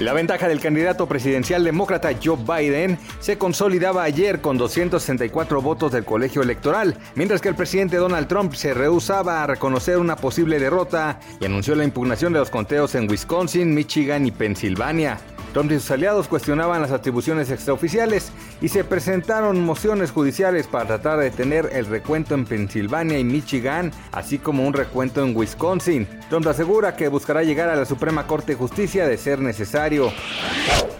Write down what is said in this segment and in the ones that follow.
La ventaja del candidato presidencial demócrata Joe Biden se consolidaba ayer con 264 votos del colegio electoral, mientras que el presidente Donald Trump se rehusaba a reconocer una posible derrota y anunció la impugnación de los conteos en Wisconsin, Michigan y Pensilvania. Trump y sus aliados cuestionaban las atribuciones extraoficiales y se presentaron mociones judiciales para tratar de detener el recuento en Pensilvania y Michigan, así como un recuento en Wisconsin. Trump asegura que buscará llegar a la Suprema Corte de Justicia de ser necesario.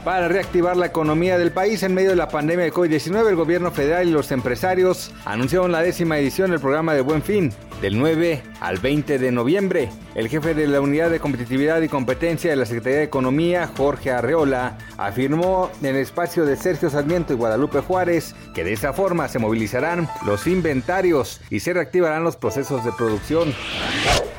Para reactivar la economía del país en medio de la pandemia de COVID-19, el gobierno federal y los empresarios anunciaron la décima edición del programa de Buen Fin, del 9 al 20 de noviembre. El jefe de la Unidad de Competitividad y Competencia de la Secretaría de Economía, Jorge Arreola, afirmó en el espacio de Sergio Sarmiento y Guadalupe Juárez que de esa forma se movilizarán los inventarios y se reactivarán los procesos de producción.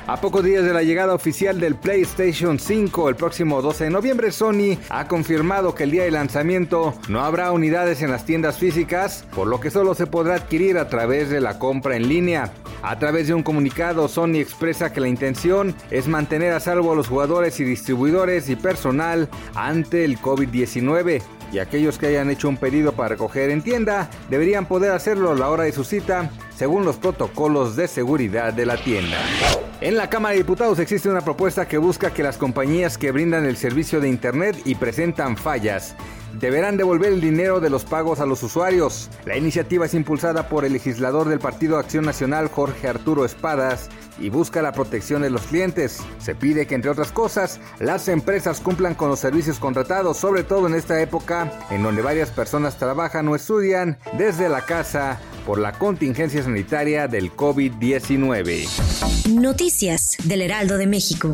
A pocos días de la llegada oficial del PlayStation 5 el próximo 12 de noviembre, Sony ha confirmado que el día de lanzamiento no habrá unidades en las tiendas físicas, por lo que solo se podrá adquirir a través de la compra en línea. A través de un comunicado, Sony expresa que la intención es mantener a salvo a los jugadores y distribuidores y personal ante el COVID-19 y aquellos que hayan hecho un pedido para recoger en tienda deberían poder hacerlo a la hora de su cita según los protocolos de seguridad de la tienda. En la Cámara de Diputados existe una propuesta que busca que las compañías que brindan el servicio de Internet y presentan fallas deberán devolver el dinero de los pagos a los usuarios. La iniciativa es impulsada por el legislador del Partido Acción Nacional Jorge Arturo Espadas y busca la protección de los clientes. Se pide que, entre otras cosas, las empresas cumplan con los servicios contratados, sobre todo en esta época en donde varias personas trabajan o estudian desde la casa por la contingencia sanitaria del COVID-19. Noticias del Heraldo de México.